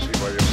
see why you're